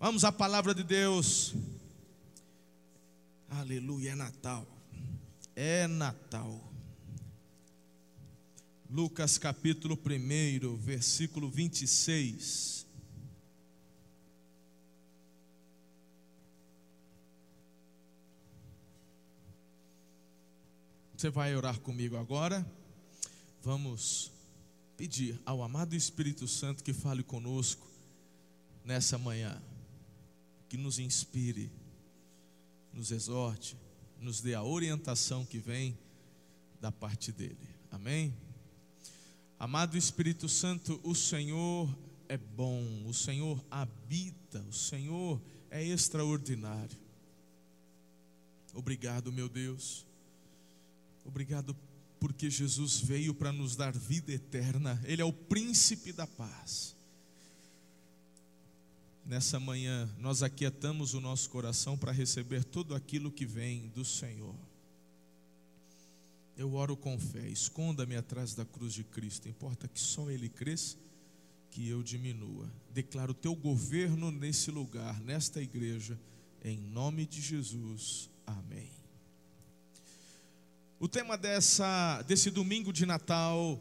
Vamos à palavra de Deus. Aleluia, é Natal. É Natal. Lucas capítulo 1, versículo 26. Você vai orar comigo agora? Vamos pedir ao amado Espírito Santo que fale conosco nessa manhã, que nos inspire, nos exorte, nos dê a orientação que vem da parte dele. Amém? Amado Espírito Santo, o Senhor é bom, o Senhor habita, o Senhor é extraordinário. Obrigado, meu Deus Obrigado porque Jesus veio para nos dar vida eterna, Ele é o príncipe da paz. Nessa manhã, nós aquietamos o nosso coração para receber tudo aquilo que vem do Senhor. Eu oro com fé, esconda-me atrás da cruz de Cristo, importa que só Ele cresça, que eu diminua. Declaro o teu governo nesse lugar, nesta igreja, em nome de Jesus. Amém. O tema dessa, desse domingo de Natal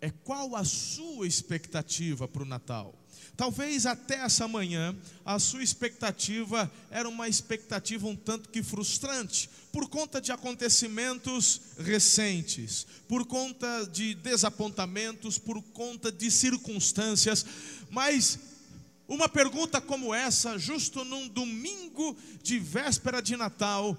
é qual a sua expectativa para o Natal? Talvez até essa manhã a sua expectativa era uma expectativa um tanto que frustrante, por conta de acontecimentos recentes, por conta de desapontamentos, por conta de circunstâncias, mas uma pergunta como essa, justo num domingo de véspera de Natal,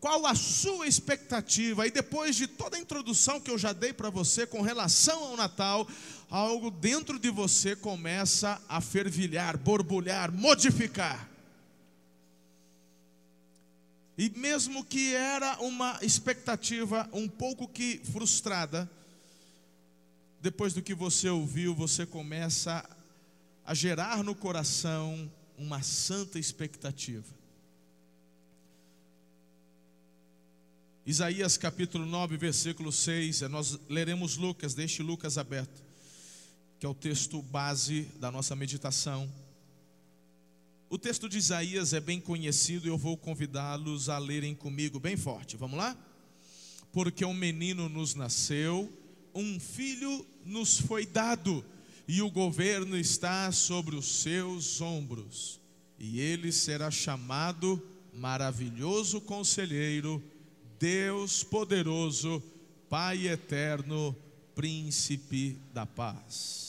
qual a sua expectativa? E depois de toda a introdução que eu já dei para você com relação ao Natal, algo dentro de você começa a fervilhar, borbulhar, modificar. E mesmo que era uma expectativa um pouco que frustrada, depois do que você ouviu, você começa a gerar no coração uma santa expectativa. Isaías capítulo 9, versículo 6, é, nós leremos Lucas, deixe Lucas aberto, que é o texto base da nossa meditação. O texto de Isaías é bem conhecido e eu vou convidá-los a lerem comigo bem forte. Vamos lá? Porque um menino nos nasceu, um filho nos foi dado, e o governo está sobre os seus ombros, e ele será chamado Maravilhoso Conselheiro Deus poderoso, Pai eterno, príncipe da paz.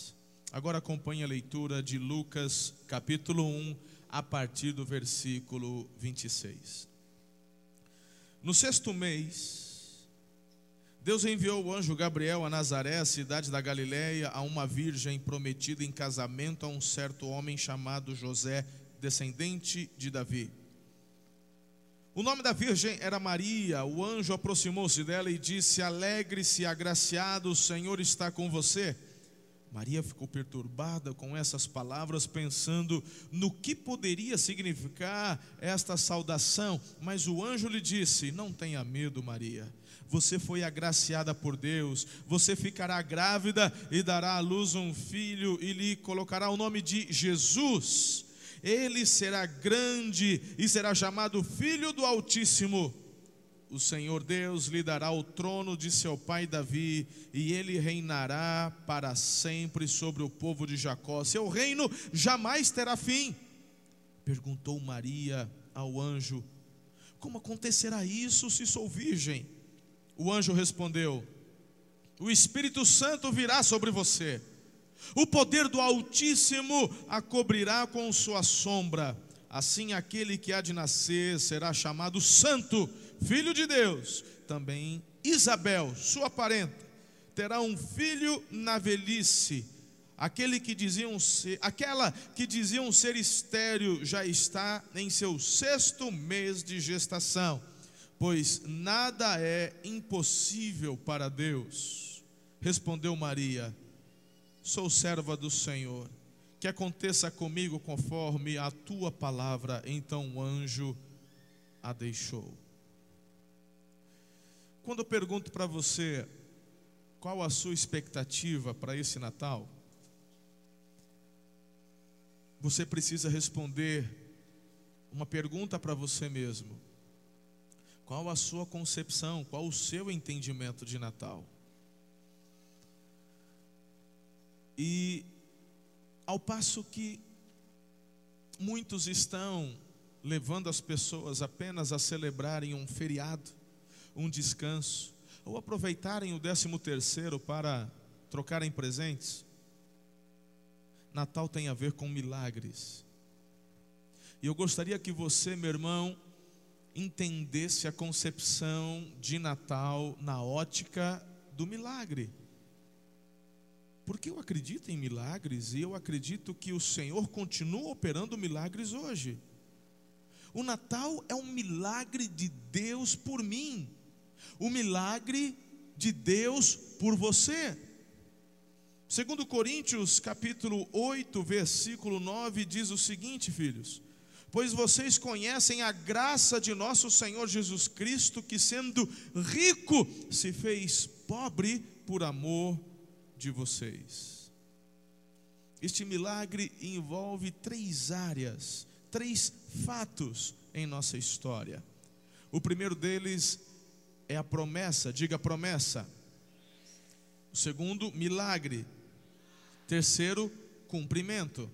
Agora acompanhe a leitura de Lucas, capítulo 1, a partir do versículo 26. No sexto mês, Deus enviou o anjo Gabriel a Nazaré, cidade da Galiléia, a uma virgem prometida em casamento a um certo homem chamado José, descendente de Davi. O nome da virgem era Maria. O anjo aproximou-se dela e disse: Alegre-se, agraciado, o Senhor está com você. Maria ficou perturbada com essas palavras, pensando no que poderia significar esta saudação. Mas o anjo lhe disse: Não tenha medo, Maria. Você foi agraciada por Deus. Você ficará grávida e dará à luz um filho e lhe colocará o nome de Jesus ele será grande e será chamado Filho do Altíssimo. O Senhor Deus lhe dará o trono de seu pai Davi, e ele reinará para sempre sobre o povo de Jacó. Seu reino jamais terá fim. Perguntou Maria ao anjo: Como acontecerá isso se sou virgem? O anjo respondeu: O Espírito Santo virá sobre você o poder do Altíssimo a cobrirá com sua sombra. Assim, aquele que há de nascer será chamado Santo, Filho de Deus. Também Isabel, sua parenta, terá um filho na velhice. Aquele que diziam ser, aquela que diziam ser estéril já está em seu sexto mês de gestação, pois nada é impossível para Deus. Respondeu Maria: sou serva do Senhor, que aconteça comigo conforme a tua palavra. Então o anjo a deixou. Quando eu pergunto para você qual a sua expectativa para esse Natal, você precisa responder uma pergunta para você mesmo: qual a sua concepção, qual o seu entendimento de Natal? E ao passo que muitos estão levando as pessoas apenas a celebrarem um feriado, um descanso, ou aproveitarem o décimo terceiro para trocarem presentes. Natal tem a ver com milagres. E eu gostaria que você, meu irmão, entendesse a concepção de Natal na ótica do milagre. Porque eu acredito em milagres e eu acredito que o Senhor continua operando milagres hoje. O Natal é um milagre de Deus por mim, o milagre de Deus por você. Segundo Coríntios, capítulo 8, versículo 9 diz o seguinte, filhos: Pois vocês conhecem a graça de nosso Senhor Jesus Cristo, que sendo rico se fez pobre por amor de vocês. Este milagre envolve três áreas três fatos em nossa história. O primeiro deles é a promessa, diga promessa. O segundo, milagre. Terceiro, cumprimento.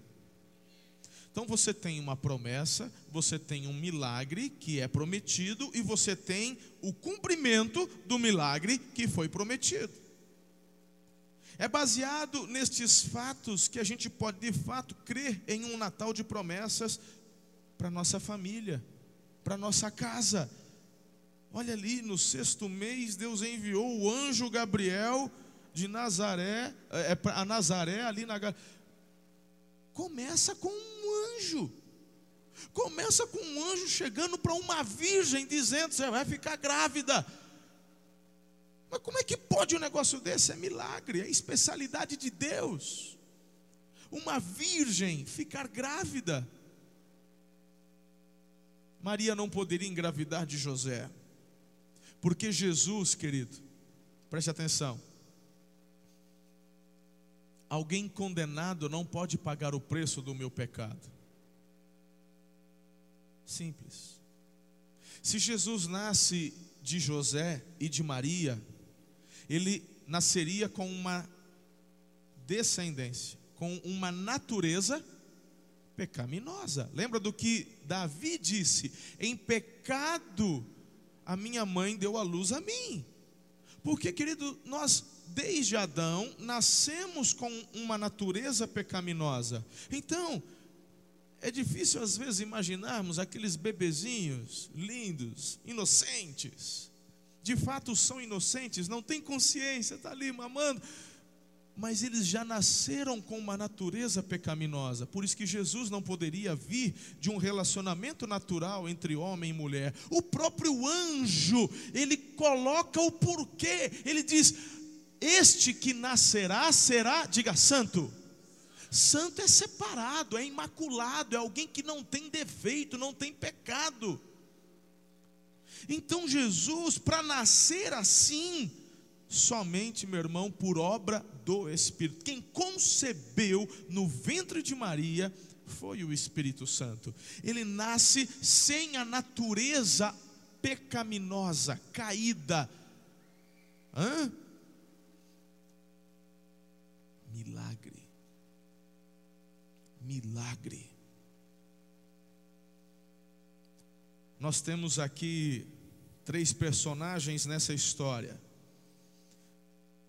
Então você tem uma promessa, você tem um milagre que é prometido e você tem o cumprimento do milagre que foi prometido. É baseado nestes fatos que a gente pode de fato crer em um Natal de promessas para nossa família, para nossa casa. Olha ali, no sexto mês, Deus enviou o anjo Gabriel de Nazaré, é, é a Nazaré ali na Começa com um anjo. Começa com um anjo chegando para uma virgem dizendo: você vai ficar grávida. Mas como é que pode um negócio desse? É milagre, é especialidade de Deus. Uma virgem ficar grávida. Maria não poderia engravidar de José, porque Jesus, querido, preste atenção, alguém condenado não pode pagar o preço do meu pecado. Simples. Se Jesus nasce de José e de Maria, ele nasceria com uma descendência, com uma natureza pecaminosa. Lembra do que Davi disse: Em pecado a minha mãe deu a luz a mim. Porque, querido, nós desde Adão nascemos com uma natureza pecaminosa. Então, é difícil às vezes imaginarmos aqueles bebezinhos lindos, inocentes. De fato são inocentes, não têm consciência, está ali mamando mas eles já nasceram com uma natureza pecaminosa. Por isso que Jesus não poderia vir de um relacionamento natural entre homem e mulher. O próprio anjo, ele coloca o porquê. Ele diz: Este que nascerá será, diga santo. Santo é separado, é imaculado, é alguém que não tem defeito, não tem pecado. Então Jesus, para nascer assim, somente, meu irmão, por obra do Espírito. Quem concebeu no ventre de Maria foi o Espírito Santo. Ele nasce sem a natureza pecaminosa, caída. Hã? Milagre. Milagre. Nós temos aqui três personagens nessa história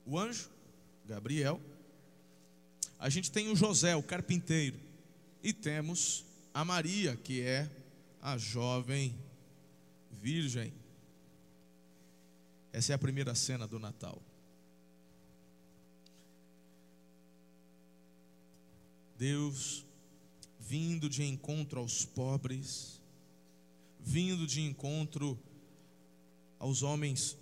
o anjo, Gabriel. A gente tem o José, o carpinteiro. E temos a Maria, que é a jovem virgem. Essa é a primeira cena do Natal. Deus vindo de encontro aos pobres, vindo de encontro aos homens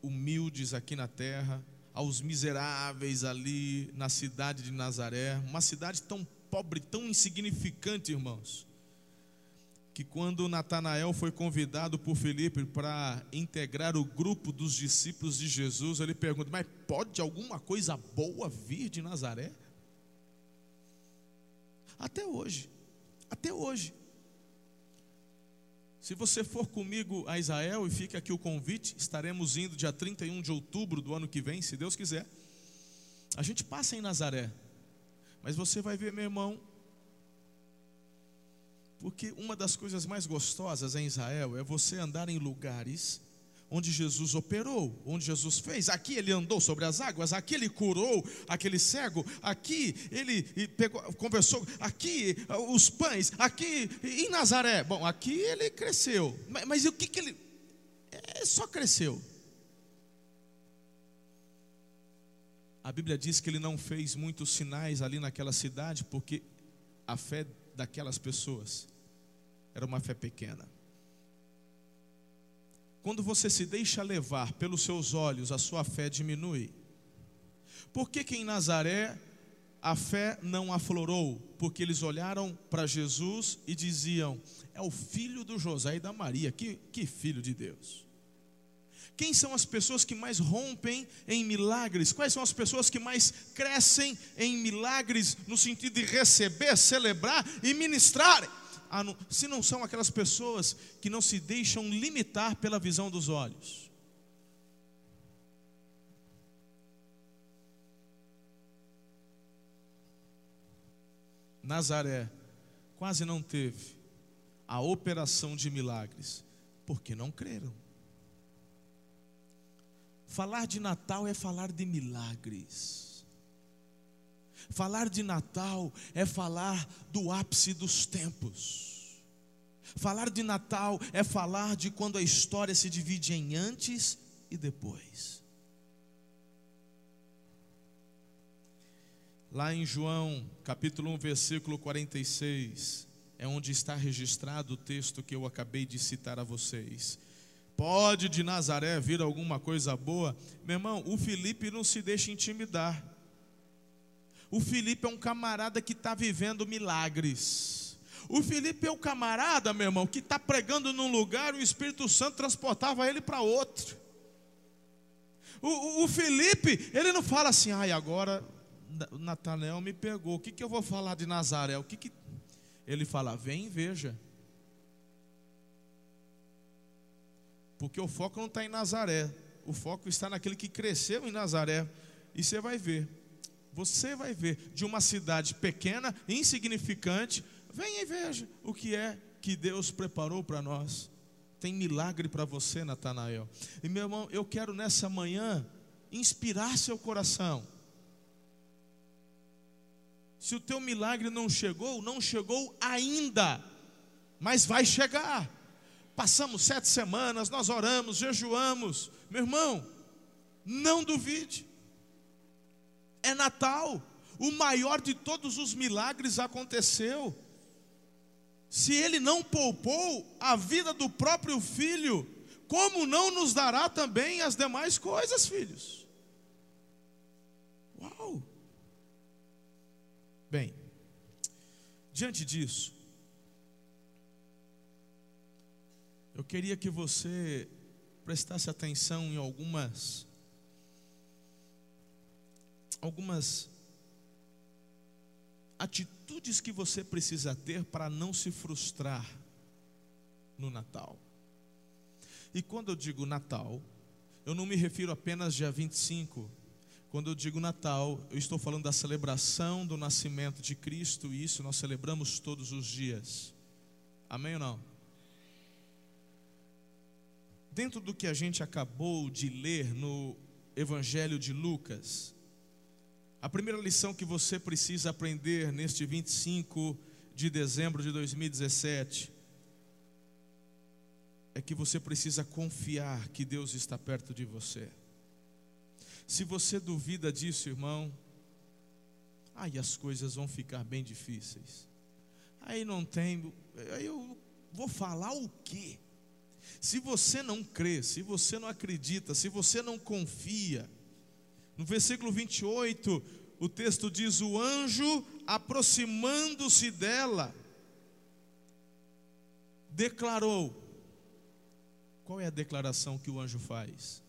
humildes aqui na terra, aos miseráveis ali na cidade de Nazaré, uma cidade tão pobre, tão insignificante, irmãos, que quando Natanael foi convidado por Felipe para integrar o grupo dos discípulos de Jesus, ele pergunta: Mas pode alguma coisa boa vir de Nazaré? Até hoje, até hoje. Se você for comigo a Israel e fica aqui o convite, estaremos indo dia 31 de outubro do ano que vem, se Deus quiser. A gente passa em Nazaré, mas você vai ver, meu irmão, porque uma das coisas mais gostosas em Israel é você andar em lugares onde Jesus operou, onde Jesus fez. Aqui ele andou sobre as águas, aqui ele curou aquele cego, aqui ele pegou, conversou, aqui os pães, aqui em Nazaré. Bom, aqui ele cresceu, mas, mas o que, que ele. É, só cresceu. A Bíblia diz que ele não fez muitos sinais ali naquela cidade, porque a fé daquelas pessoas era uma fé pequena. Quando você se deixa levar pelos seus olhos, a sua fé diminui. Por que, que em Nazaré a fé não aflorou? Porque eles olharam para Jesus e diziam: É o filho do José e da Maria, que, que filho de Deus. Quem são as pessoas que mais rompem em milagres? Quais são as pessoas que mais crescem em milagres, no sentido de receber, celebrar e ministrar? Se não são aquelas pessoas que não se deixam limitar pela visão dos olhos. Nazaré quase não teve a operação de milagres, porque não creram. Falar de Natal é falar de milagres. Falar de Natal é falar do ápice dos tempos. Falar de Natal é falar de quando a história se divide em antes e depois. Lá em João, capítulo 1, versículo 46, é onde está registrado o texto que eu acabei de citar a vocês. Pode de Nazaré vir alguma coisa boa? Meu irmão, o Felipe não se deixa intimidar. O Felipe é um camarada que está vivendo milagres. O Felipe é o camarada, meu irmão, que está pregando num lugar o Espírito Santo transportava ele para outro. O, o, o, Felipe, ele não fala assim, ai, agora Natanael me pegou, o que, que eu vou falar de Nazaré? O que, que... Ele fala, vem e veja. Porque o foco não está em Nazaré, o foco está naquele que cresceu em Nazaré. E você vai ver, você vai ver de uma cidade pequena, insignificante, venha e veja o que é que Deus preparou para nós. Tem milagre para você, Natanael. E meu irmão, eu quero nessa manhã inspirar seu coração. Se o teu milagre não chegou, não chegou ainda, mas vai chegar. Passamos sete semanas, nós oramos, jejuamos. Meu irmão, não duvide é Natal. O maior de todos os milagres aconteceu. Se ele não poupou a vida do próprio filho, como não nos dará também as demais coisas, filhos? Uau! Bem, diante disso, eu queria que você prestasse atenção em algumas algumas atitudes que você precisa ter para não se frustrar no Natal. E quando eu digo Natal, eu não me refiro apenas dia 25. Quando eu digo Natal, eu estou falando da celebração do nascimento de Cristo, e isso nós celebramos todos os dias. Amém ou não? Dentro do que a gente acabou de ler no Evangelho de Lucas, a primeira lição que você precisa aprender neste 25 de dezembro de 2017 é que você precisa confiar que Deus está perto de você. Se você duvida disso, irmão, aí as coisas vão ficar bem difíceis. Aí não tem, aí eu vou falar o quê? Se você não crê, se você não acredita, se você não confia, no versículo 28, o texto diz: O anjo, aproximando-se dela, declarou. Qual é a declaração que o anjo faz?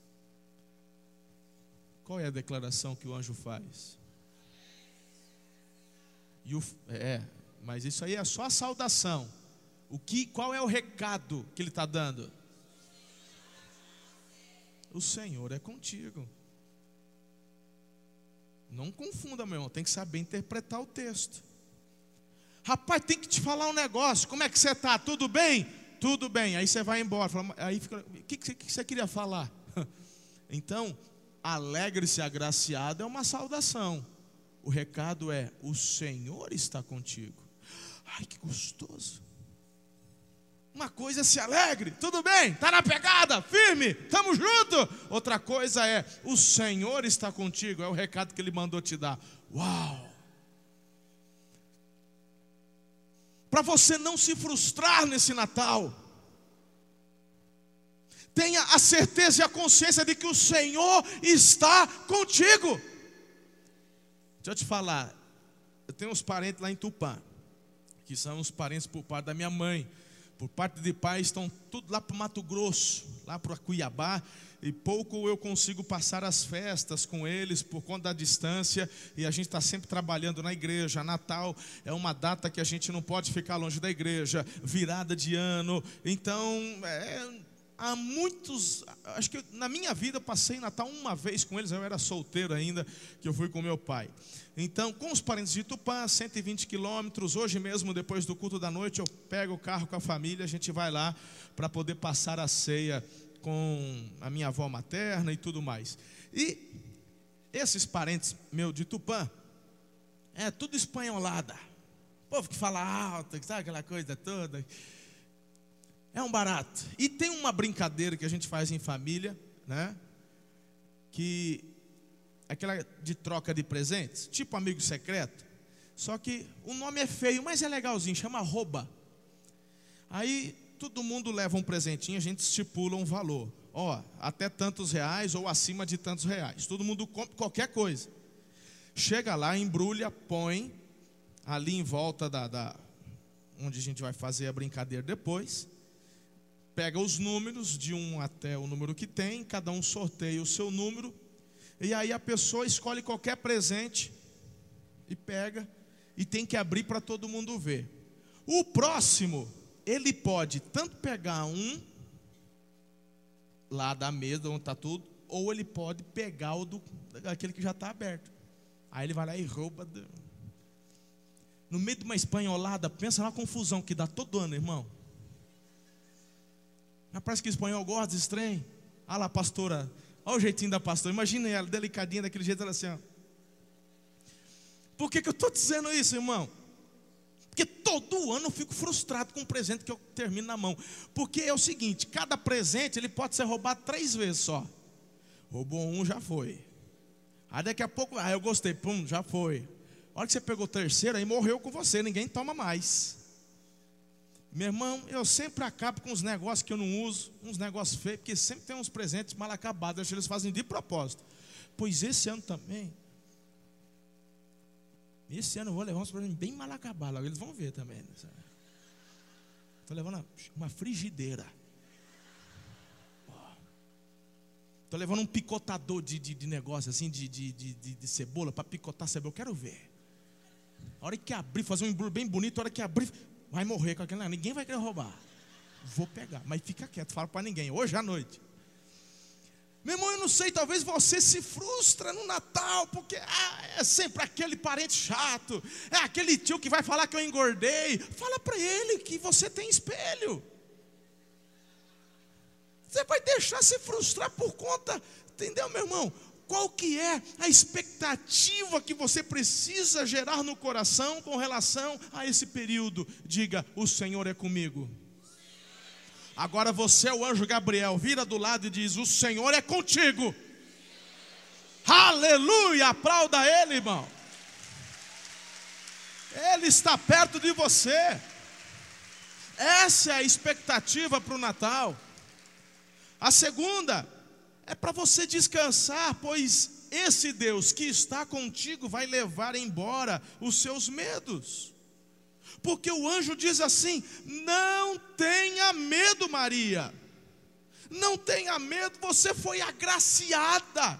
Qual é a declaração que o anjo faz? E o, é, mas isso aí é só a saudação. O que, qual é o recado que ele está dando? O Senhor é contigo. Não confunda, meu irmão, tem que saber interpretar o texto. Rapaz, tem que te falar um negócio. Como é que você está? Tudo bem? Tudo bem. Aí você vai embora. Aí fica, o que, que você queria falar? Então, alegre-se agraciado é uma saudação. O recado é: o Senhor está contigo. Ai, que gostoso. Uma coisa é se alegre, tudo bem, está na pegada, firme, estamos juntos. Outra coisa é, o Senhor está contigo, é o recado que Ele mandou te dar. Uau! Para você não se frustrar nesse Natal, tenha a certeza e a consciência de que o Senhor está contigo. Deixa eu te falar, eu tenho uns parentes lá em Tupã, que são os parentes por parte da minha mãe por parte de pai, estão tudo lá para o Mato Grosso, lá para Cuiabá, e pouco eu consigo passar as festas com eles por conta da distância, e a gente está sempre trabalhando na igreja. Natal é uma data que a gente não pode ficar longe da igreja, virada de ano, então é, há muitos, acho que na minha vida eu passei Natal uma vez com eles, eu era solteiro ainda, que eu fui com meu pai. Então, com os parentes de Tupã, 120 quilômetros, hoje mesmo, depois do culto da noite, eu pego o carro com a família, a gente vai lá para poder passar a ceia com a minha avó materna e tudo mais. E esses parentes meu de Tupã, é tudo espanholada. Povo que fala alto, sabe aquela coisa toda. É um barato. E tem uma brincadeira que a gente faz em família, né? Que é aquela de troca de presentes, tipo amigo secreto. Só que o nome é feio, mas é legalzinho, chama rouba. Aí todo mundo leva um presentinho, a gente estipula um valor. Ó, até tantos reais ou acima de tantos reais. Todo mundo compra qualquer coisa. Chega lá, embrulha, põe ali em volta da, da onde a gente vai fazer a brincadeira depois pega os números de um até o número que tem, cada um sorteia o seu número, e aí a pessoa escolhe qualquer presente e pega e tem que abrir para todo mundo ver. O próximo, ele pode tanto pegar um lá da mesa onde está tudo, ou ele pode pegar o do aquele que já está aberto. Aí ele vai lá e rouba. No meio de uma espanholada, pensa na confusão que dá todo ano, irmão. Parece que espanhol gosta desse trem. Ah lá, pastora. Olha o jeitinho da pastora. Imagina ela, delicadinha daquele jeito, ela assim, ó. Por que, que eu estou dizendo isso, irmão? Porque todo ano eu fico frustrado com o presente que eu termino na mão. Porque é o seguinte: cada presente ele pode ser roubado três vezes só. Roubou um, já foi. Aí daqui a pouco, ah, eu gostei, pum, já foi. A hora que você pegou o terceiro, aí morreu com você, ninguém toma mais. Meu irmão, eu sempre acabo com uns negócios que eu não uso, uns negócios feios, porque sempre tem uns presentes mal acabados, acho que eles fazem de propósito. Pois esse ano também, esse ano eu vou levar uns presentes bem mal acabados, eles vão ver também. Estou né, levando uma frigideira. Estou levando um picotador de, de, de negócio, assim, de, de, de, de cebola, para picotar cebola. Eu quero ver. A hora que abrir, fazer um embrulho bem bonito, a hora que abrir, vai morrer com aquele. Ninguém vai querer roubar. Vou pegar, mas fica quieto, fala para ninguém. Hoje à noite. Meu irmão, eu não sei, talvez você se frustra no Natal, porque ah, é sempre aquele parente chato, é aquele tio que vai falar que eu engordei. Fala para ele que você tem espelho. Você vai deixar se frustrar por conta, entendeu, meu irmão? Qual que é a expectativa que você precisa gerar no coração com relação a esse período? Diga: "O Senhor é comigo". Agora você é o anjo Gabriel, vira do lado e diz: "O Senhor é contigo". Aleluia! Aplauda ele, irmão. Ele está perto de você. Essa é a expectativa para o Natal. A segunda é para você descansar, pois esse Deus que está contigo vai levar embora os seus medos. Porque o anjo diz assim: não tenha medo, Maria, não tenha medo, você foi agraciada.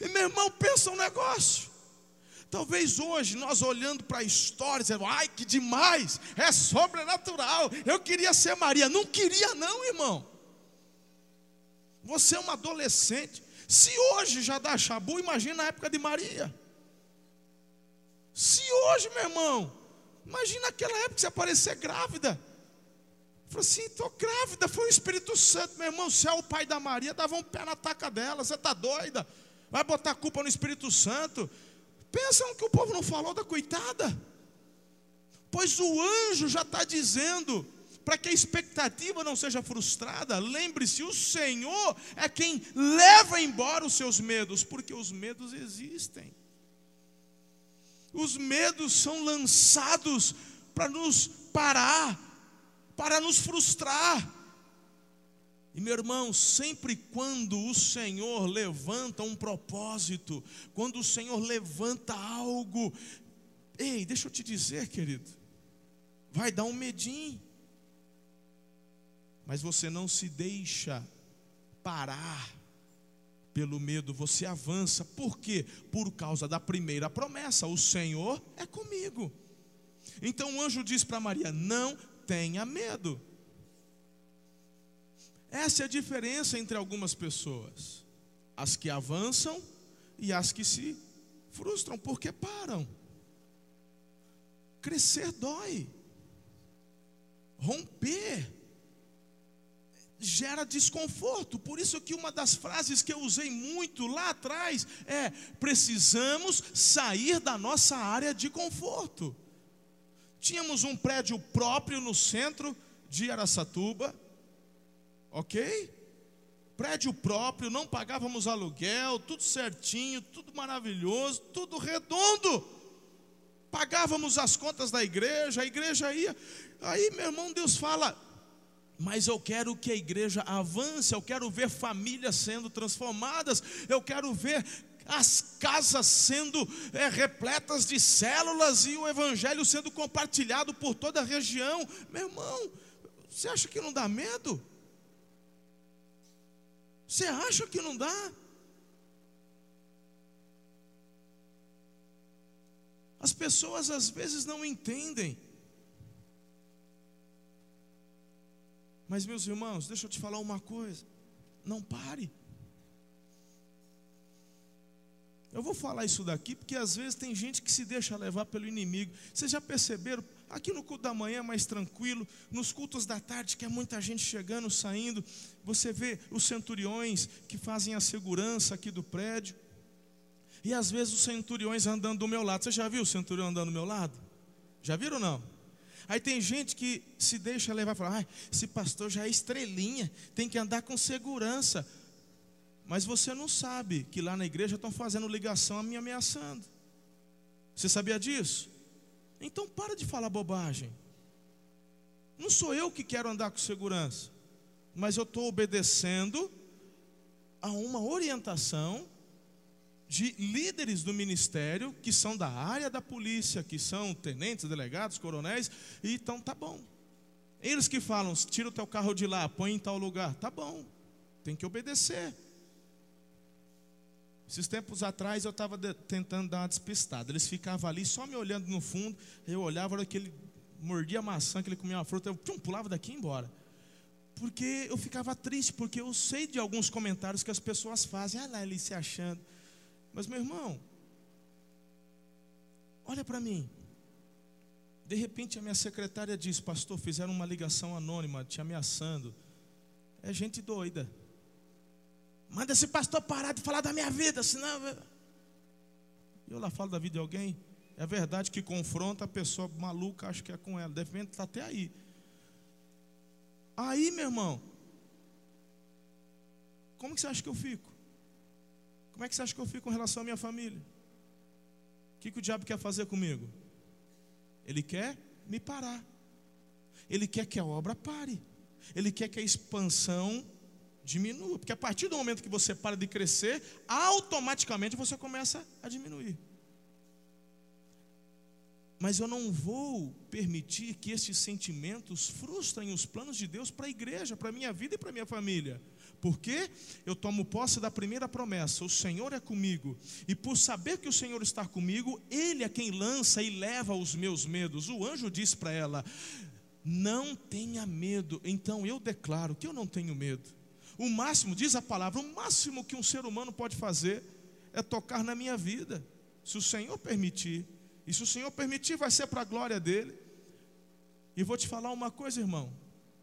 E meu irmão, pensa um negócio: Talvez hoje nós olhando para a história, dizendo, ai que demais, é sobrenatural. Eu queria ser Maria. Não queria, não, irmão. Você é uma adolescente. Se hoje já dá chabu, imagina na época de Maria. Se hoje, meu irmão, imagina aquela época que você aparecer grávida. Falei assim, estou grávida, foi o Espírito Santo, meu irmão. Se é o pai da Maria, dava um pé na taca dela. Você está doida? Vai botar culpa no Espírito Santo. Pensam que o povo não falou da coitada? Pois o anjo já está dizendo, para que a expectativa não seja frustrada, lembre-se: o Senhor é quem leva embora os seus medos, porque os medos existem. Os medos são lançados para nos parar, para nos frustrar. E meu irmão, sempre quando o Senhor levanta um propósito, quando o Senhor levanta algo, ei, deixa eu te dizer, querido, vai dar um medinho, mas você não se deixa parar pelo medo, você avança, por quê? Por causa da primeira promessa: o Senhor é comigo. Então o anjo diz para Maria: não tenha medo. Essa é a diferença entre algumas pessoas: as que avançam e as que se frustram, porque param. Crescer dói, romper gera desconforto. Por isso que uma das frases que eu usei muito lá atrás é: precisamos sair da nossa área de conforto. Tínhamos um prédio próprio no centro de Aracatuba, ok? Prédio próprio, não pagávamos aluguel, tudo certinho, tudo maravilhoso, tudo redondo. Pagávamos as contas da igreja, a igreja ia. Aí, meu irmão, Deus fala: mas eu quero que a igreja avance, eu quero ver famílias sendo transformadas, eu quero ver as casas sendo é, repletas de células e o evangelho sendo compartilhado por toda a região. Meu irmão, você acha que não dá medo? Você acha que não dá? As pessoas às vezes não entendem. Mas, meus irmãos, deixa eu te falar uma coisa: não pare. Eu vou falar isso daqui porque às vezes tem gente que se deixa levar pelo inimigo. Vocês já perceberam? Aqui no culto da manhã é mais tranquilo, nos cultos da tarde, que é muita gente chegando, saindo, você vê os centuriões que fazem a segurança aqui do prédio. E às vezes os centuriões andando do meu lado. Você já viu o centurião andando do meu lado? Já viram ou não? Aí tem gente que se deixa levar e fala: ah, esse pastor já é estrelinha, tem que andar com segurança. Mas você não sabe que lá na igreja estão fazendo ligação me ameaçando. Você sabia disso? Então para de falar bobagem. Não sou eu que quero andar com segurança, mas eu estou obedecendo a uma orientação de líderes do ministério que são da área da polícia, que são tenentes, delegados, coronéis, e então tá bom. Eles que falam, tira o teu carro de lá, põe em tal lugar, tá bom, tem que obedecer. Esses tempos atrás eu estava tentando dar uma despistada. Eles ficavam ali só me olhando no fundo. Eu olhava, era que ele mordia a maçã, que ele comia uma fruta, eu pum, pulava daqui embora. Porque eu ficava triste, porque eu sei de alguns comentários que as pessoas fazem. Ah lá, ele se achando. Mas, meu irmão, olha para mim. De repente a minha secretária diz: Pastor, fizeram uma ligação anônima te ameaçando. É gente doida. Manda esse pastor parar de falar da minha vida, senão. Eu lá falo da vida de alguém. É verdade que confronta a pessoa maluca, acho que é com ela. Deve estar até aí. Aí, meu irmão, como que você acha que eu fico? Como é que você acha que eu fico com relação à minha família? O que, que o diabo quer fazer comigo? Ele quer me parar. Ele quer que a obra pare. Ele quer que a expansão diminua. Porque a partir do momento que você para de crescer, automaticamente você começa a diminuir. mas eu não vou permitir que esses sentimentos frustrem os planos de Deus para a igreja, para a minha vida e para a minha família. Porque eu tomo posse da primeira promessa: o Senhor é comigo, e por saber que o Senhor está comigo, Ele é quem lança e leva os meus medos. O anjo disse para ela: Não tenha medo. Então eu declaro que eu não tenho medo. O máximo, diz a palavra, o máximo que um ser humano pode fazer é tocar na minha vida, se o Senhor permitir. E se o Senhor permitir, vai ser para a glória dele. E vou te falar uma coisa, irmão.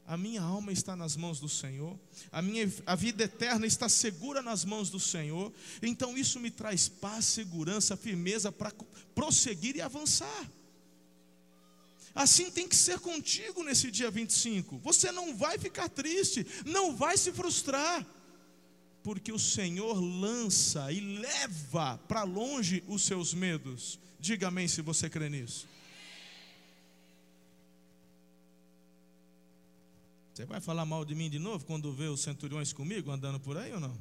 A minha alma está nas mãos do Senhor, a minha a vida eterna está segura nas mãos do Senhor. Então isso me traz paz, segurança, firmeza para prosseguir e avançar. Assim tem que ser contigo nesse dia 25. Você não vai ficar triste, não vai se frustrar, porque o Senhor lança e leva para longe os seus medos. Diga amém se você crê nisso. Você vai falar mal de mim de novo quando vê os centuriões comigo andando por aí ou não?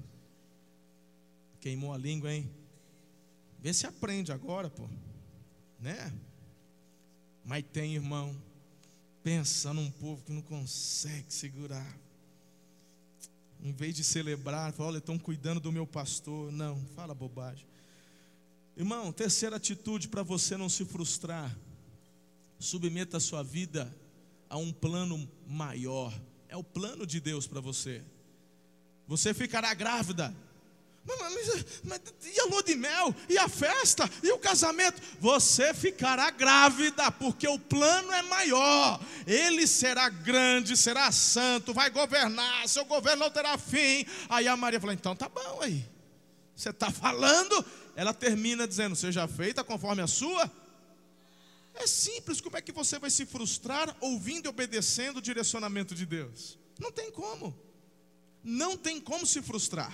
Queimou a língua, hein? Vê se aprende agora, pô. Né? Mas tem, irmão, pensa num povo que não consegue segurar. Em vez de celebrar, fala, olha, estão cuidando do meu pastor. Não, fala bobagem. Irmão, terceira atitude para você não se frustrar. Submeta a sua vida a um plano maior. É o plano de Deus para você. Você ficará grávida. Mas, mas, mas, e a lua de mel? E a festa? E o casamento? Você ficará grávida, porque o plano é maior. Ele será grande, será santo, vai governar, seu governo não terá fim. Aí a Maria falou: então tá bom aí. Você está falando, ela termina dizendo: Seja feita conforme a sua. É simples, como é que você vai se frustrar ouvindo e obedecendo o direcionamento de Deus? Não tem como. Não tem como se frustrar.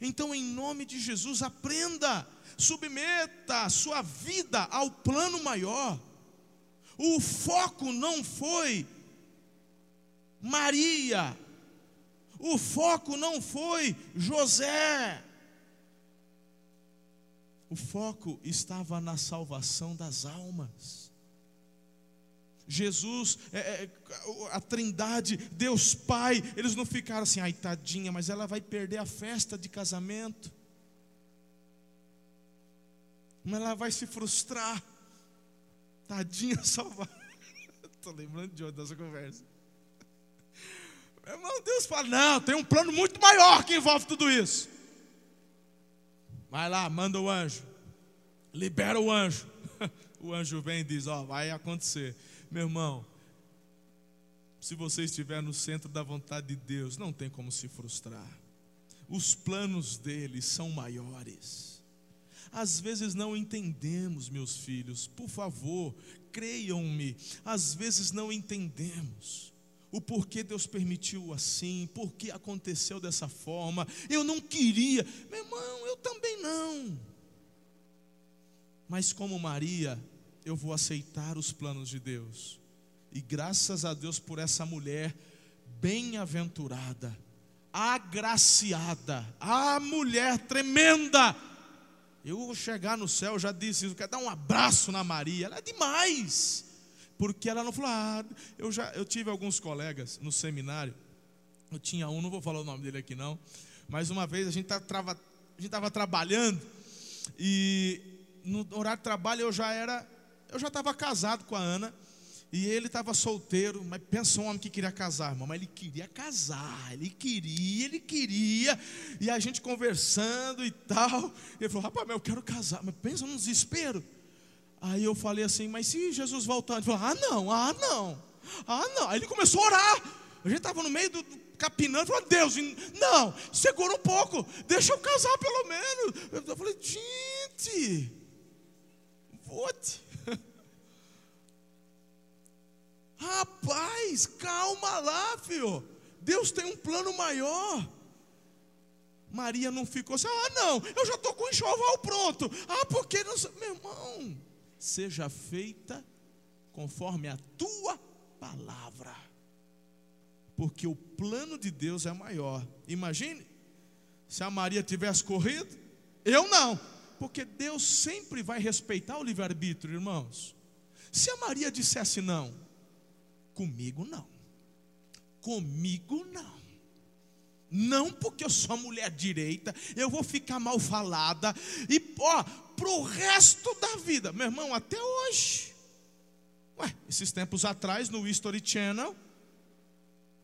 Então, em nome de Jesus, aprenda, submeta a sua vida ao plano maior. O foco não foi Maria, o foco não foi José, o foco estava na salvação das almas. Jesus, é, é, a Trindade, Deus Pai, eles não ficaram assim, ai tadinha, mas ela vai perder a festa de casamento, mas ela vai se frustrar, tadinha salvar. Estou lembrando de outra dessa conversa. Meu irmão, Deus fala: não, tem um plano muito maior que envolve tudo isso. Vai lá, manda o anjo. Libera o anjo. O anjo vem e diz: Ó, vai acontecer. Meu irmão, se você estiver no centro da vontade de Deus, não tem como se frustrar. Os planos dele são maiores. Às vezes não entendemos, meus filhos, por favor, creiam-me, às vezes não entendemos o porquê Deus permitiu assim, por que aconteceu dessa forma. Eu não queria, meu irmão, eu também não. Mas como Maria, eu vou aceitar os planos de Deus. E graças a Deus por essa mulher bem-aventurada, agraciada, a mulher tremenda. Eu vou chegar no céu, já disse isso, quero dar um abraço na Maria, ela é demais porque ela não falou, ah, eu já eu tive alguns colegas no seminário, eu tinha um, não vou falar o nome dele aqui não, mas uma vez a gente tá estava trabalhando e no horário de trabalho eu já era, eu já estava casado com a Ana e ele estava solteiro, mas pensa um homem que queria casar, irmão, mas ele queria casar, ele queria, ele queria, e a gente conversando e tal, ele falou, rapaz, mas eu quero casar, mas pensa num desespero. Aí eu falei assim, mas se Jesus voltar, ele falou, ah não, ah não, ah não. Aí ele começou a orar. A gente estava no meio do, do capinando, falou, Deus, não, segura um pouco, deixa eu casar pelo menos. Eu falei, gente, vote. Rapaz, calma lá, filho. Deus tem um plano maior. Maria não ficou assim, ah, não, eu já estou com o enxoval pronto. Ah, porque não. Meu irmão, seja feita conforme a tua palavra. Porque o plano de Deus é maior. Imagine se a Maria tivesse corrido, eu não. porque Deus sempre vai respeitar o livre-arbítrio, irmãos. Se a Maria dissesse não, comigo não, comigo não. Não porque eu sou mulher direita, eu vou ficar mal falada, e ó, pro resto da vida, meu irmão, até hoje. Ué, esses tempos atrás no History Channel,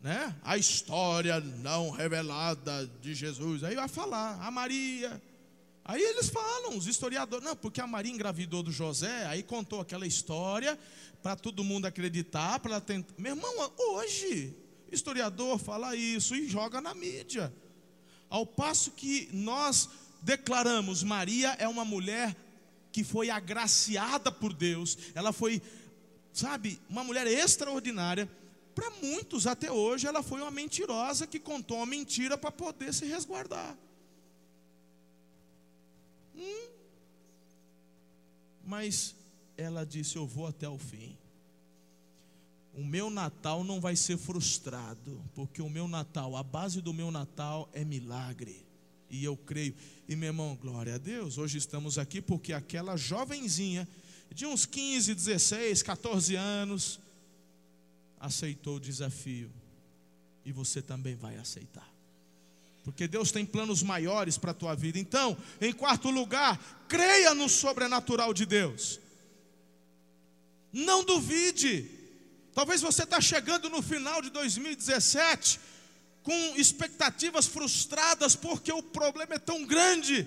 né? A história não revelada de Jesus. Aí vai falar, a Maria. Aí eles falam, os historiadores, não, porque a Maria engravidou do José, aí contou aquela história para todo mundo acreditar, para tentar. Meu irmão, hoje, historiador fala isso e joga na mídia. Ao passo que nós declaramos Maria é uma mulher que foi agraciada por Deus, ela foi, sabe, uma mulher extraordinária para muitos, até hoje, ela foi uma mentirosa que contou uma mentira para poder se resguardar. Hum. Mas ela disse: Eu vou até o fim. O meu Natal não vai ser frustrado, porque o meu Natal, a base do meu Natal é milagre. E eu creio. E meu irmão, glória a Deus, hoje estamos aqui porque aquela jovenzinha de uns 15, 16, 14 anos, aceitou o desafio e você também vai aceitar. Porque Deus tem planos maiores para a tua vida. Então, em quarto lugar, creia no sobrenatural de Deus. Não duvide. Talvez você está chegando no final de 2017 com expectativas frustradas porque o problema é tão grande.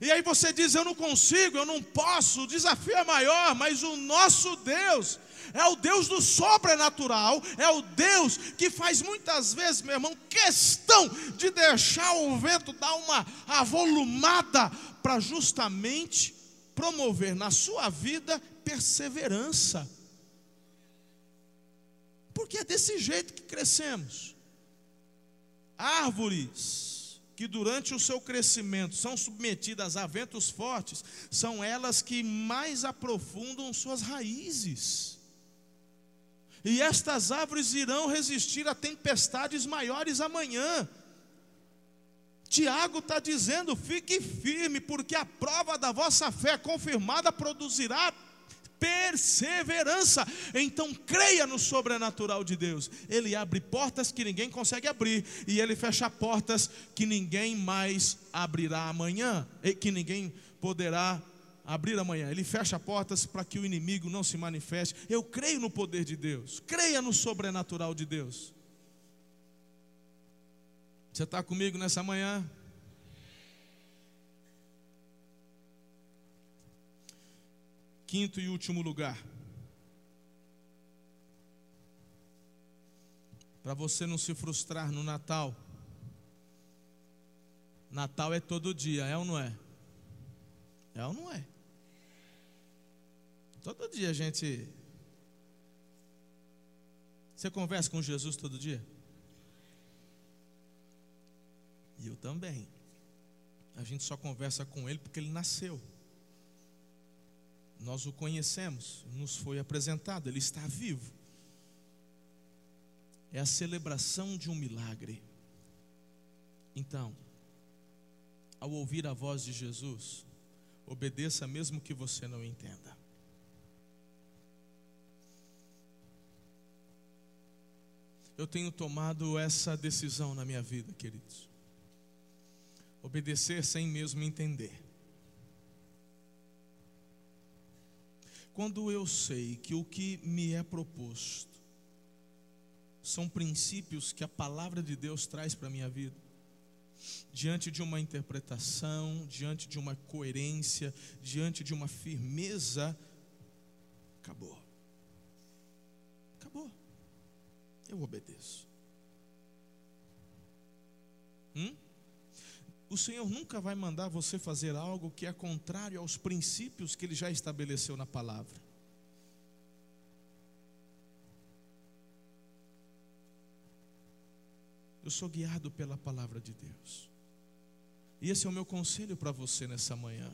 E aí você diz: Eu não consigo, eu não posso, o desafio é maior, mas o nosso Deus, é o Deus do sobrenatural, é o Deus que faz muitas vezes, meu irmão, questão de deixar o vento dar uma avolumada para justamente promover na sua vida perseverança. Porque é desse jeito que crescemos. Árvores que durante o seu crescimento são submetidas a ventos fortes, são elas que mais aprofundam suas raízes e estas árvores irão resistir a tempestades maiores amanhã. Tiago está dizendo: fique firme, porque a prova da vossa fé confirmada produzirá perseverança. Então creia no sobrenatural de Deus. Ele abre portas que ninguém consegue abrir, e ele fecha portas que ninguém mais abrirá amanhã, e que ninguém poderá abrir amanhã. Ele fecha portas para que o inimigo não se manifeste. Eu creio no poder de Deus. Creia no sobrenatural de Deus. Você está comigo nessa manhã? Quinto e último lugar. Para você não se frustrar no Natal. Natal é todo dia, é ou não é? É ou não é? Todo dia a gente. Você conversa com Jesus todo dia? E eu também. A gente só conversa com Ele porque Ele nasceu. Nós o conhecemos, nos foi apresentado, Ele está vivo. É a celebração de um milagre. Então, ao ouvir a voz de Jesus, obedeça mesmo que você não entenda. eu tenho tomado essa decisão na minha vida, queridos. Obedecer sem mesmo entender. Quando eu sei que o que me é proposto são princípios que a palavra de Deus traz para a minha vida, diante de uma interpretação, diante de uma coerência, diante de uma firmeza, acabou. Acabou eu obedeço. Hum? O Senhor nunca vai mandar você fazer algo que é contrário aos princípios que Ele já estabeleceu na palavra. Eu sou guiado pela palavra de Deus. E esse é o meu conselho para você nessa manhã.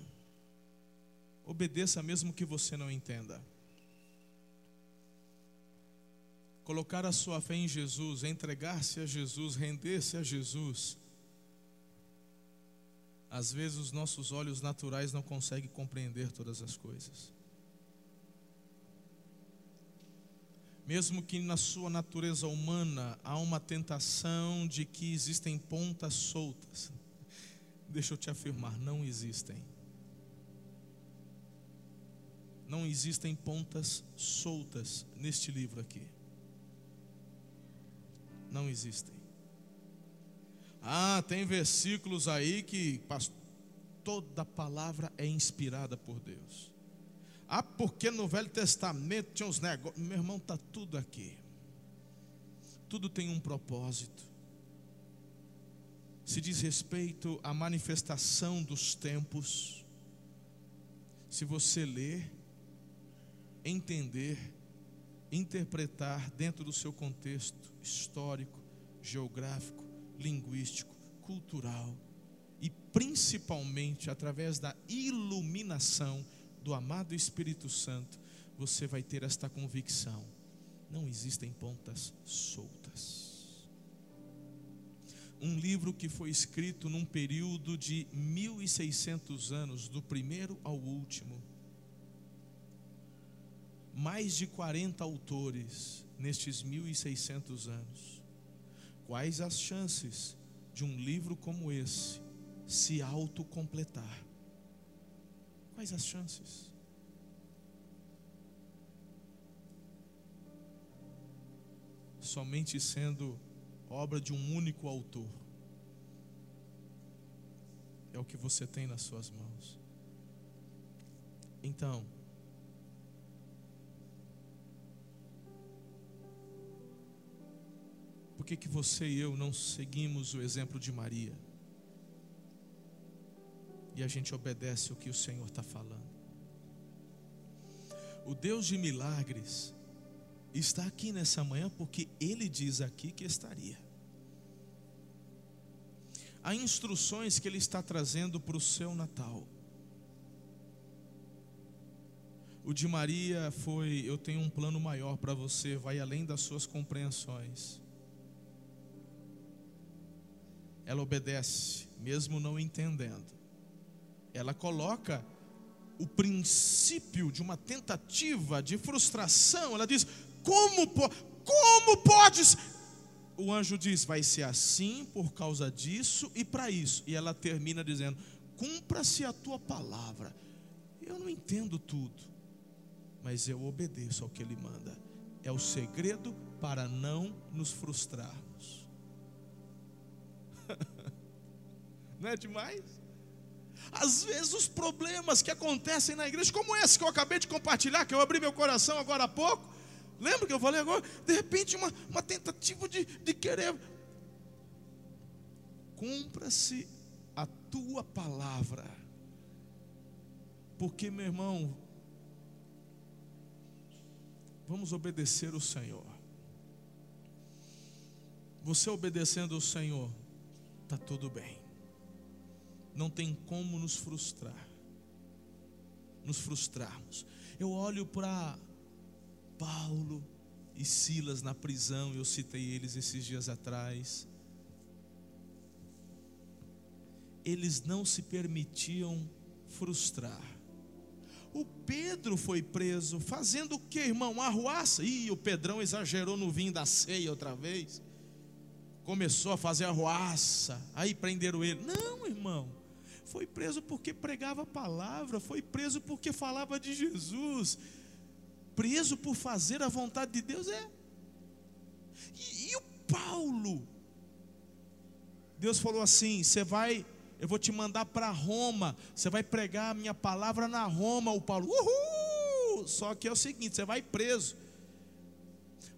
Obedeça mesmo que você não entenda. colocar a sua fé em Jesus, entregar-se a Jesus, render-se a Jesus, Às vezes os nossos olhos naturais não conseguem compreender todas as coisas. Mesmo que na sua natureza humana há uma tentação de que existem pontas soltas. Deixa eu te afirmar, não existem. Não existem pontas soltas neste livro aqui. Não existem. Ah, tem versículos aí que toda palavra é inspirada por Deus. Ah, porque no Velho Testamento tinha uns negócios. Meu irmão, está tudo aqui. Tudo tem um propósito. Se diz respeito à manifestação dos tempos. Se você ler, entender, interpretar dentro do seu contexto histórico, geográfico, linguístico, cultural e principalmente através da iluminação do amado Espírito Santo, você vai ter esta convicção: não existem pontas soltas. Um livro que foi escrito num período de 1600 anos, do primeiro ao último. Mais de 40 autores nestes 1600 anos Quais as chances de um livro como esse se autocompletar? Quais as chances? Somente sendo obra de um único autor. É o que você tem nas suas mãos. Então, que, que você e eu não seguimos o exemplo de Maria? E a gente obedece o que o Senhor está falando. O Deus de milagres está aqui nessa manhã porque Ele diz aqui que estaria. Há instruções que Ele está trazendo para o seu Natal. O de Maria foi: Eu tenho um plano maior para você, vai além das suas compreensões. Ela obedece, mesmo não entendendo. Ela coloca o princípio de uma tentativa de frustração. Ela diz: Como, como podes? O anjo diz: Vai ser assim por causa disso e para isso. E ela termina dizendo: Cumpra-se a tua palavra. Eu não entendo tudo, mas eu obedeço ao que ele manda. É o segredo para não nos frustrar. Não é demais? Às vezes os problemas que acontecem na igreja, como esse que eu acabei de compartilhar, que eu abri meu coração agora há pouco, lembra que eu falei agora? De repente, uma, uma tentativa de, de querer. Cumpra-se a tua palavra, porque, meu irmão, vamos obedecer o Senhor. Você obedecendo o Senhor, está tudo bem. Não tem como nos frustrar. Nos frustrarmos. Eu olho para Paulo e Silas na prisão, eu citei eles esses dias atrás. Eles não se permitiam frustrar. O Pedro foi preso, fazendo o que, irmão? Arruaça. Ih, o Pedrão exagerou no vinho da ceia outra vez começou a fazer arruaça, aí prenderam ele. Não, irmão. Foi preso porque pregava a palavra, foi preso porque falava de Jesus. Preso por fazer a vontade de Deus é. E, e o Paulo? Deus falou assim: você vai, eu vou te mandar para Roma, você vai pregar a minha palavra na Roma. O Paulo, uhul! Só que é o seguinte: você vai preso.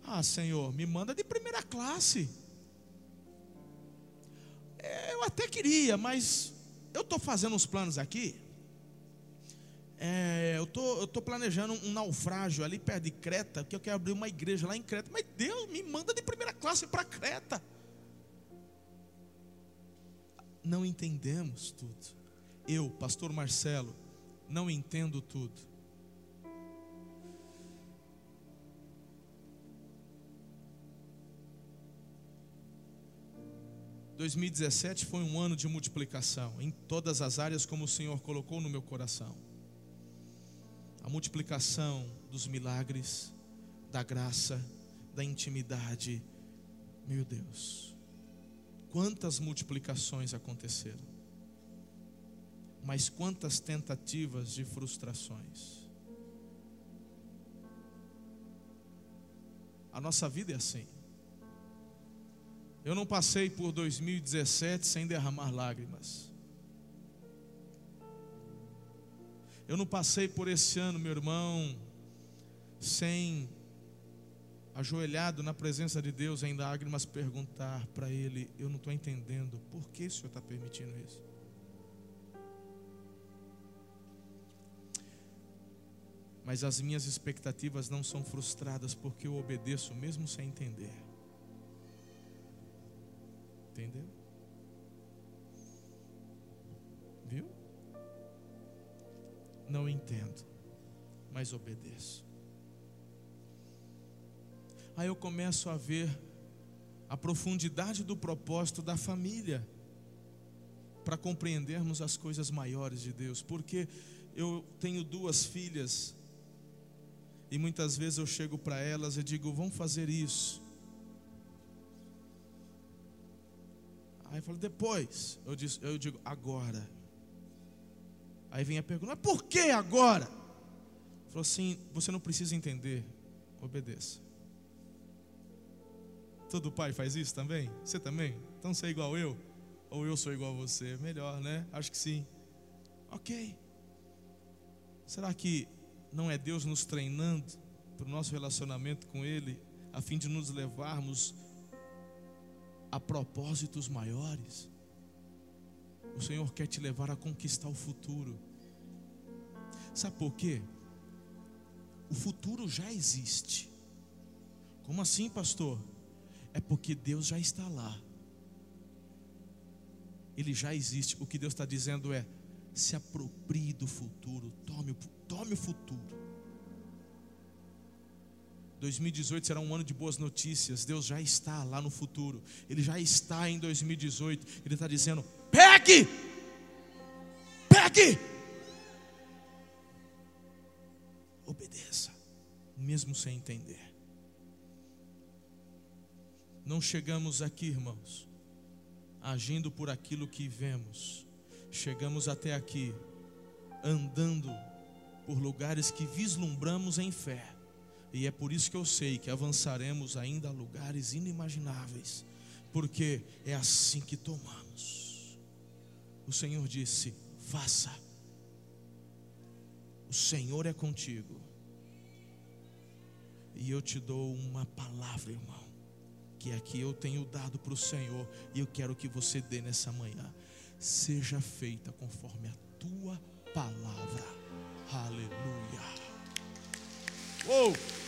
Ah, Senhor, me manda de primeira classe. É, eu até queria, mas eu estou fazendo uns planos aqui. É, eu tô, estou planejando um naufrágio ali perto de Creta, porque eu quero abrir uma igreja lá em Creta. Mas Deus me manda de primeira classe para Creta. Não entendemos tudo. Eu, pastor Marcelo, não entendo tudo. 2017 foi um ano de multiplicação em todas as áreas, como o Senhor colocou no meu coração. A multiplicação dos milagres, da graça, da intimidade. Meu Deus, quantas multiplicações aconteceram, mas quantas tentativas de frustrações. A nossa vida é assim. Eu não passei por 2017 sem derramar lágrimas. Eu não passei por esse ano, meu irmão, sem ajoelhado na presença de Deus em lágrimas perguntar para Ele: Eu não estou entendendo, por que o Senhor está permitindo isso? Mas as minhas expectativas não são frustradas porque eu obedeço mesmo sem entender. Entendeu? Viu? Não entendo, mas obedeço. Aí eu começo a ver a profundidade do propósito da família para compreendermos as coisas maiores de Deus, porque eu tenho duas filhas e muitas vezes eu chego para elas e digo: "Vamos fazer isso". Aí eu falo, depois. Eu, digo, eu digo, agora. Aí vem a pergunta, por que agora? Falou assim: você não precisa entender, obedeça. Todo pai faz isso também? Você também? Então você é igual eu? Ou eu sou igual a você? Melhor, né? Acho que sim. Ok. Será que não é Deus nos treinando para o nosso relacionamento com Ele, a fim de nos levarmos a propósitos maiores. O Senhor quer te levar a conquistar o futuro. Sabe por quê? O futuro já existe. Como assim, pastor? É porque Deus já está lá. Ele já existe. O que Deus está dizendo é: se aproprie do futuro, tome, tome o futuro. 2018 será um ano de boas notícias. Deus já está lá no futuro. Ele já está em 2018. Ele está dizendo: pegue! Pegue! Obedeça, mesmo sem entender. Não chegamos aqui, irmãos, agindo por aquilo que vemos. Chegamos até aqui, andando por lugares que vislumbramos em fé e é por isso que eu sei que avançaremos ainda a lugares inimagináveis, porque é assim que tomamos. O Senhor disse: faça. O Senhor é contigo. E eu te dou uma palavra, irmão, que aqui eu tenho dado para o Senhor, e eu quero que você dê nessa manhã. Seja feita conforme a tua palavra. Aleluia. Uou!